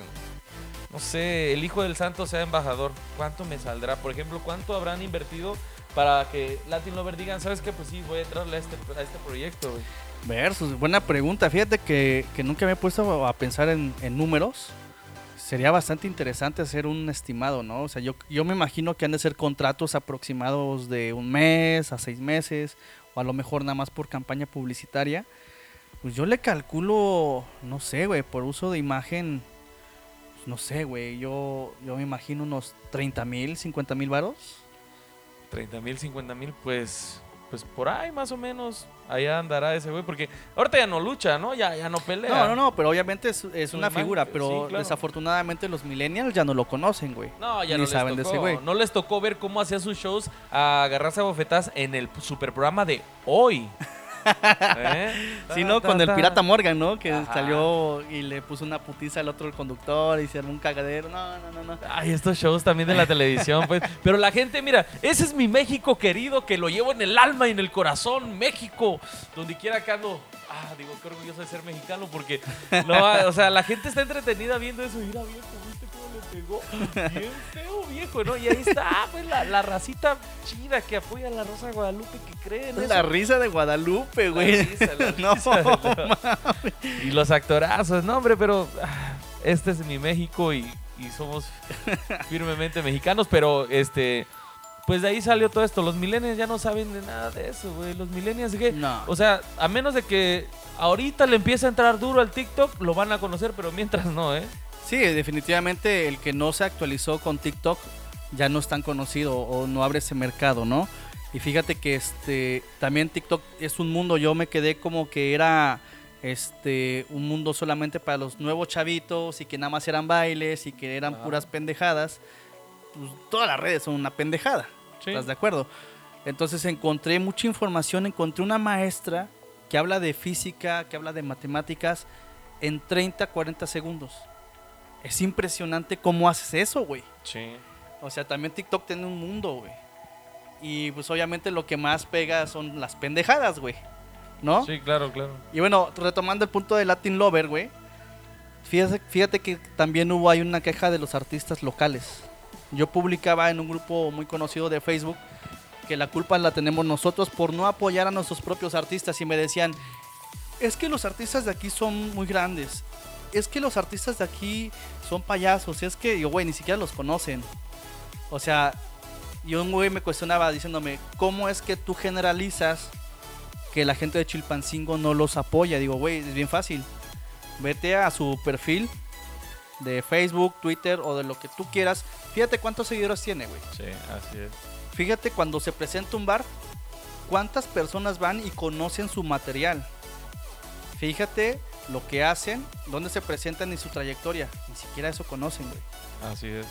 no sé, el hijo del santo sea embajador. ¿Cuánto me saldrá? Por ejemplo, ¿cuánto habrán invertido para que Latin Lover digan, ¿sabes qué? Pues sí, voy a entrarle a este, a este proyecto, güey. Versus, buena pregunta. Fíjate que, nunca me he puesto a pensar en, en números. Sería bastante interesante hacer un estimado, ¿no? O sea, yo, yo me imagino que han de ser contratos aproximados de un mes a seis meses, o a lo mejor nada más por campaña publicitaria. Pues yo le calculo, no sé, güey, por uso de imagen, no sé, güey, yo, yo me imagino unos 30 mil, 50 mil varos. 30 mil, 50 mil, pues, pues por ahí más o menos, allá andará ese güey, porque ahorita ya no lucha, ¿no? Ya, ya no pelea. No, no, no, pero obviamente es, es una imagen, figura, sí, pero claro. desafortunadamente los millennials ya no lo conocen, güey. No, ya Ni no les saben de tocó. ese güey. No les tocó ver cómo hacía sus shows a agarrarse a bofetas en el super programa de hoy. ¿Eh? Sí, ¿no? Con el ta. pirata Morgan, ¿no? Que Ajá. salió y le puso una putiza al otro el conductor y se armó un cagadero. No, no, no, no. Ay, estos shows también de la televisión, pues. Pero la gente, mira, ese es mi México querido, que lo llevo en el alma y en el corazón, México. Donde quiera que ando. Ah, digo, qué orgulloso de ser mexicano, porque, no, o sea, la gente está entretenida viendo eso. Mira, viejo, ¿viste cómo le pegó? Bien feo, viejo, ¿no? Y ahí está, ah, pues, la, la racita chida que apoya a la Rosa de Guadalupe, que cree en eso. La risa de Guadalupe, La güey. risa, la No, risa. Y los actorazos, no, hombre, pero ah, este es mi México y, y somos firmemente mexicanos, pero este, pues de ahí salió todo esto. Los millennials ya no saben de nada de eso, güey. Los millennials, ¿qué? No. O sea, a menos de que ahorita le empiece a entrar duro al TikTok, lo van a conocer, pero mientras no, ¿eh? Sí, definitivamente el que no se actualizó con TikTok ya no es tan conocido o no abre ese mercado, ¿no? Y fíjate que este también TikTok es un mundo, yo me quedé como que era este un mundo solamente para los nuevos chavitos y que nada más eran bailes y que eran puras pendejadas. Pues todas las redes son una pendejada. ¿Estás de acuerdo? Entonces encontré mucha información, encontré una maestra que habla de física, que habla de matemáticas en 30, 40 segundos. Es impresionante cómo haces eso, güey. Sí. O sea, también TikTok tiene un mundo, güey. Y pues obviamente lo que más pega son las pendejadas, güey. ¿No? Sí, claro, claro. Y bueno, retomando el punto de Latin Lover, güey. Fíjate, fíjate que también hubo ahí una queja de los artistas locales. Yo publicaba en un grupo muy conocido de Facebook que la culpa la tenemos nosotros por no apoyar a nuestros propios artistas y me decían, es que los artistas de aquí son muy grandes. Es que los artistas de aquí son payasos. Es que, yo, güey, ni siquiera los conocen. O sea, y un güey me cuestionaba diciéndome, ¿cómo es que tú generalizas que la gente de Chilpancingo no los apoya? Digo, güey, es bien fácil. Vete a su perfil de Facebook, Twitter o de lo que tú quieras. Fíjate cuántos seguidores tiene, güey. Sí, así es. Fíjate cuando se presenta un bar, cuántas personas van y conocen su material. Fíjate lo que hacen, dónde se presentan y su trayectoria. Ni siquiera eso conocen, güey. Así es.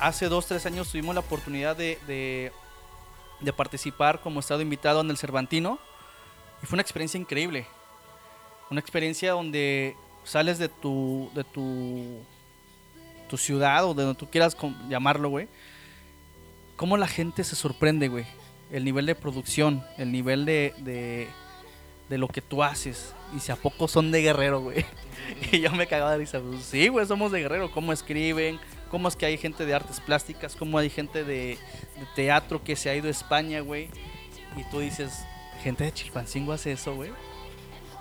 Hace dos, tres años tuvimos la oportunidad de, de, de participar como estado invitado en el Cervantino. Y fue una experiencia increíble. Una experiencia donde sales de tu, de tu, tu ciudad o de donde tú quieras llamarlo, güey. Cómo la gente se sorprende, güey. El nivel de producción, el nivel de, de, de lo que tú haces. Y si a poco son de guerrero, güey. Y yo me cagaba de risa. Pues, sí, güey, somos de guerrero. ¿Cómo escriben? ¿Cómo es que hay gente de artes plásticas? ¿Cómo hay gente de, de teatro que se ha ido a España, güey? Y tú dices, gente de Chilpancingo hace eso, güey.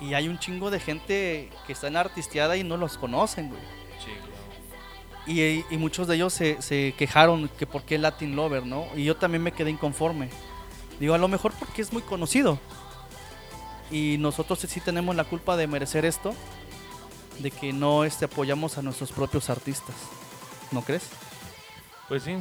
Y hay un chingo de gente que está en artisteada y no los conocen, güey. Sí, claro. Y, y muchos de ellos se, se quejaron que por qué Latin Lover, ¿no? Y yo también me quedé inconforme. Digo, a lo mejor porque es muy conocido. Y nosotros sí tenemos la culpa de merecer esto, de que no este, apoyamos a nuestros propios artistas. ¿No crees? Pues sí.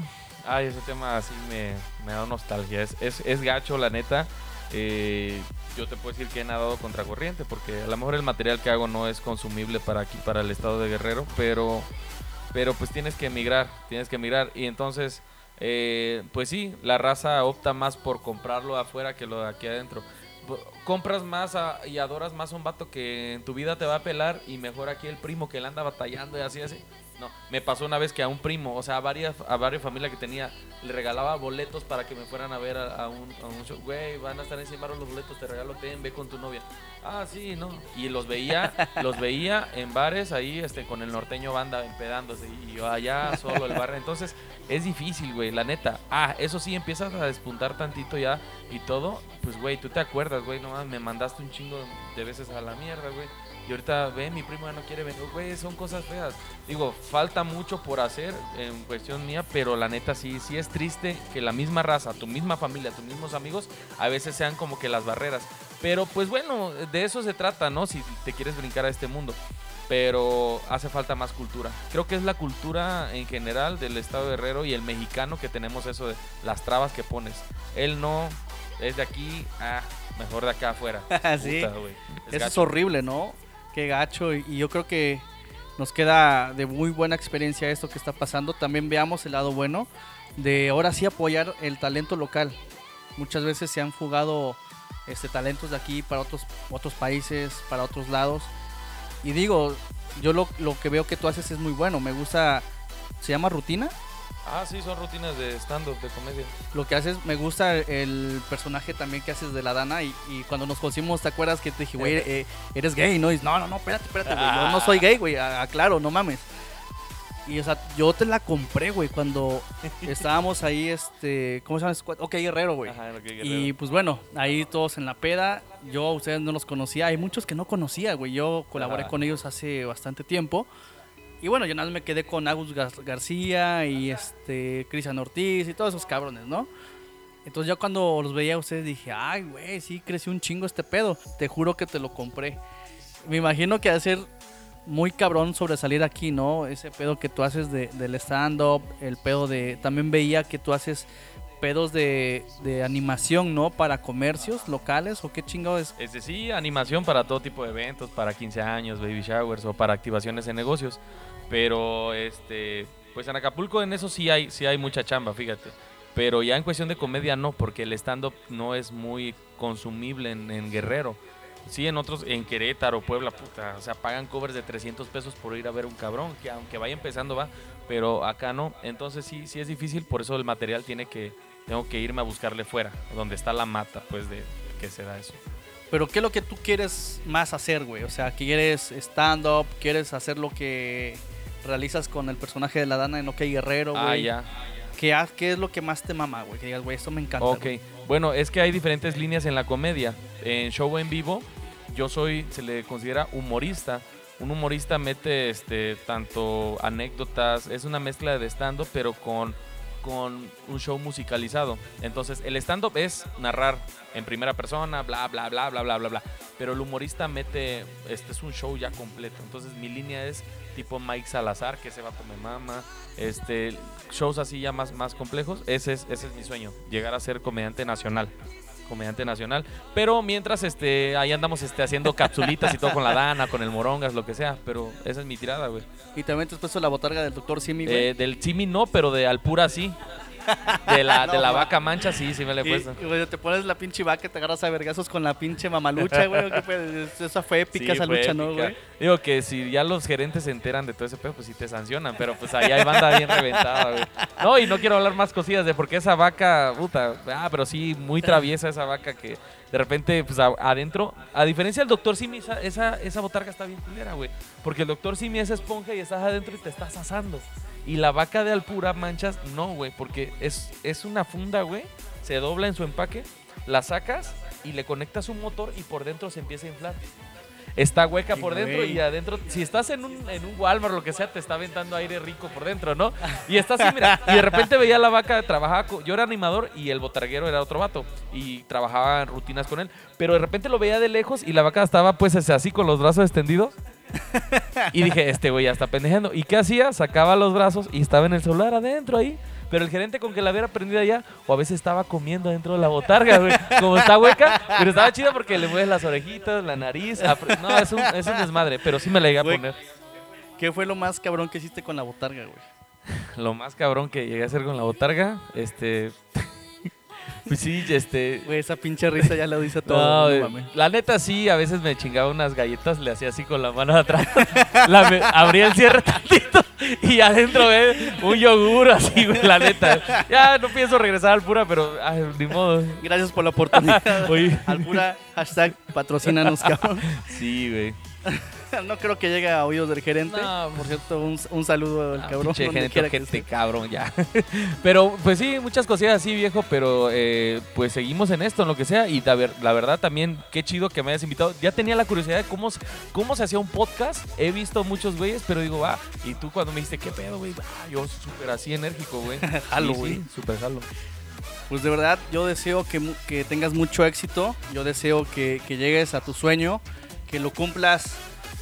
Ay, ese tema así me, me da nostalgia. Es, es, gacho, la neta. Eh, yo te puedo decir que he nadado contracorriente, porque a lo mejor el material que hago no es consumible para aquí, para el estado de Guerrero, pero, pero pues tienes que emigrar, tienes que emigrar. Y entonces, eh, pues sí, la raza opta más por comprarlo afuera que lo de aquí adentro. Compras más a- y adoras más a un vato que en tu vida te va a pelar y mejor aquí el primo que le anda batallando y así, así. No, me pasó una vez que a un primo, o sea, a varias, a varias familias que tenía, le regalaba boletos para que me fueran a ver a, a un, a un show. Güey, van a estar encima los boletos, te regalo, ten, ve con tu novia. Ah, sí, no. Y los veía, los veía en bares ahí, este, con el norteño banda empedándose y yo allá solo el bar. Entonces, es difícil, güey, la neta. Ah, eso sí, empiezas a despuntar tantito ya y todo. Pues, güey, tú te acuerdas, güey, no me mandaste un chingo de veces a la mierda, güey. Y ahorita, ve, mi primo ya no quiere venir. Güey, son cosas feas. Digo, falta mucho por hacer en cuestión mía, pero la neta sí, sí es triste que la misma raza, tu misma familia, tus mismos amigos, a veces sean como que las barreras. Pero pues bueno, de eso se trata, ¿no? Si te quieres brincar a este mundo. Pero hace falta más cultura. Creo que es la cultura en general del Estado de Guerrero y el mexicano que tenemos eso de las trabas que pones. Él no es de aquí, ah, mejor de acá afuera. Sí. Puta. Es Eso es horrible, ¿no? Qué gacho. Y, yo creo que nos queda de muy buena experiencia esto que está pasando. También veamos el lado bueno de ahora sí apoyar el talento local. Muchas veces se han fugado este, talentos de aquí para otros, otros países, para otros lados. Y digo, yo lo, lo que veo que tú haces es muy bueno. Me gusta, se llama rutina. Ah, sí, son rutinas de stand-up, de comedia. Lo que haces, me gusta el personaje también que haces de la Dana. Y, y cuando nos conocimos, ¿te acuerdas que te dije, güey, eh, eres gay? No, y dices, no, no, no, espérate, espérate, güey. Yo no soy gay, güey. Aclaro, no mames. Y o sea, yo te la compré, güey, cuando estábamos ahí, este, ¿cómo se llama? Ok, Guerrero, güey. Ajá, lo que Y Guerrero. pues bueno, ahí todos en la peda. Yo a ustedes no los conocía. Hay muchos que no conocía, güey. Yo colaboré Ajá. con ellos hace bastante tiempo. Y bueno, yo nada más me quedé con Agus Gar- García y este Cristian Ortiz y todos esos cabrones, ¿no? Entonces ya cuando los veía a ustedes dije, ay, güey, sí creció un chingo este pedo. Te juro que te lo compré. Me imagino que ha de ser muy cabrón sobresalir aquí, ¿no? Ese pedo que tú haces de, del stand-up, el pedo de... También veía que tú haces pedos de, de animación, ¿no? Para comercios locales o qué chingado es. Este, sí, animación para todo tipo de eventos, para 15 años, baby showers o para activaciones en negocios. Pero, este, pues en Acapulco en eso sí hay, sí hay mucha chamba, fíjate. Pero ya en cuestión de comedia no, porque el stand-up no es muy consumible en, Guerrero. Sí, en otros, en Querétaro, Puebla, puta, o sea, pagan covers de 300 pesos por ir a ver un cabrón, que aunque vaya empezando va, pero acá no. Entonces sí, sí es difícil, por eso el material tiene que, tengo que irme a buscarle fuera, donde está la mata, pues, de que se da eso. Pero ¿qué es lo que tú quieres más hacer, güey? O sea, ¿quieres stand-up? ¿Quieres hacer lo que realizas con el personaje de la Dana en OK Guerrero, güey? Ah, ya. ¿Qué, ¿Qué es lo que más te mama, güey? Que digas, güey, esto me encanta. Ok, bueno, es que hay diferentes líneas en la comedia. En show en vivo, yo soy, se le considera humorista. Un humorista mete este, tanto anécdotas, es una mezcla de stand-up, pero con, con un show musicalizado. Entonces, el stand-up es narrar en primera persona, bla, bla, bla, bla, bla, bla, bla. Pero el humorista mete, este es un show ya completo. Entonces, mi línea es tipo Mike Salazar, que se va a mi mama. Este, shows así ya más, más complejos. Ese es, ese es mi sueño, llegar a ser comediante nacional. Comediante nacional. Pero mientras este, ahí andamos este, haciendo capsulitas y todo con la Dana, con el Morongas, lo que sea. Pero esa es mi tirada, güey. Y también te has puesto la botarga del doctor Simi, güey. Eh, del Chimi no, pero de Alpura sí. De la, de la vaca mancha sí, sí me le he puesto. y, güey, te pones la pinche vaca y te agarras a vergazos con la pinche mamalucha, güey. ¿o qué? Esa fue épica Sí, esa fue lucha, ¿no, güey? Digo que si ya los gerentes se enteran de todo ese pedo, pues sí te sancionan, pero pues ahí hay banda bien reventada, güey. No, y no quiero hablar más cosillas de porque esa vaca, puta, ah, pero sí, muy traviesa esa vaca que de repente, pues adentro, a diferencia del doctor Simi, esa, esa, esa botarga está bien culera, güey. Porque el doctor Simi es esponja y estás adentro y te estás asando. Y la vaca de Alpura manchas, no, güey, porque es, es una funda, güey, se dobla en su empaque, la sacas y le conectas un motor y por dentro se empieza a inflar. está hueca por dentro y adentro, si estás en un, en un Walmart o lo que sea, te está aventando aire rico por dentro, ¿no? Y está así, mira, y de repente veía la vaca, trabajaba, co- yo era animador y el botarguero era otro vato y trabajaba en rutinas con él, pero de repente lo veía de lejos y la vaca estaba pues así con los brazos extendidos. Y dije, este güey ya está pendejando. ¿Y qué hacía? Sacaba los brazos y estaba en el celular adentro ahí. Pero el gerente con que la viera prendida ya, o a veces estaba comiendo dentro de la botarga, güey. Como está hueca, pero estaba chido porque le mueves las orejitas, la nariz. No, es un, es un desmadre, pero sí me la llegué a Güey. poner. ¿Qué fue lo más cabrón que hiciste con la botarga, güey? Lo más cabrón que llegué a hacer con la botarga, este... Pues sí, este... Güey, esa pinche risa ya lo dice No, todo. No, eh, mames. la neta sí, a veces me chingaba unas galletas, le hacía así con la mano atrás, la me- abría el cierre tantito y adentro ve un yogur así, güey, la neta. Ya no pienso regresar al pura, pero ay, ni modo. Gracias por la oportunidad. Oye. Al pura hashtag patrocínanos, cabrón. Sí, güey. No creo que llegue a oídos del gerente. No, Por cierto, un, un saludo al Ah, cabrón. donde gente, cabrón, ya. pero, pues sí, muchas cosillas así, viejo, pero eh, pues seguimos en esto, en lo que sea. Y la, ver- la verdad también, qué chido que me hayas invitado. Ya tenía la curiosidad de cómo, se- cómo se hacía un podcast. He visto muchos güeyes, pero digo, va. Y tú cuando me dijiste, ¿qué pedo, güey? Ah, yo súper así enérgico, güey. Jalo, Sí, güey. sí, súper jalo. Pues de verdad, yo deseo que, que tengas mucho éxito. Yo deseo que, que llegues a tu sueño, que lo cumplas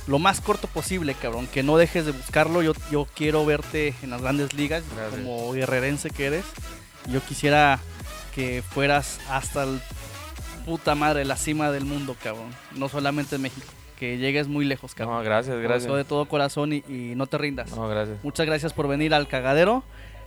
lo más corto posible, cabrón. Que no dejes de buscarlo. Yo, yo quiero verte en las grandes ligas, Gracias. como guerrerense que eres. Yo quisiera que fueras hasta el puta madre, la cima del mundo, cabrón. No solamente en México. Que llegues muy lejos, cabrón. No, gracias, gracias. de todo corazón y, y no te rindas. No, gracias. Muchas gracias por venir al cagadero.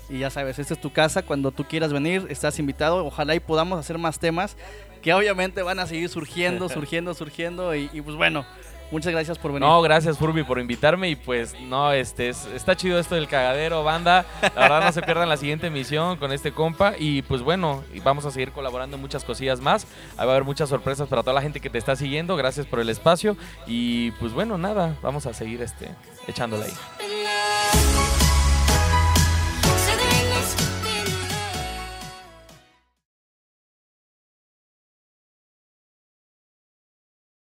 Y ya sabes, esta es tu casa. Cuando tú quieras venir, estás invitado. Ojalá y podamos hacer más temas que obviamente van a seguir surgiendo, surgiendo, surgiendo. Y, y pues bueno, muchas gracias por venir. No, gracias Furby por invitarme y pues no, este es- está chido esto del cagadero, banda. La verdad no se pierdan la siguiente emisión con este compa y pues bueno, vamos a seguir colaborando en muchas cosillas más. Va a haber muchas sorpresas para toda la gente que te está siguiendo. Gracias por el espacio y pues bueno, nada, vamos a seguir este echándole ahí.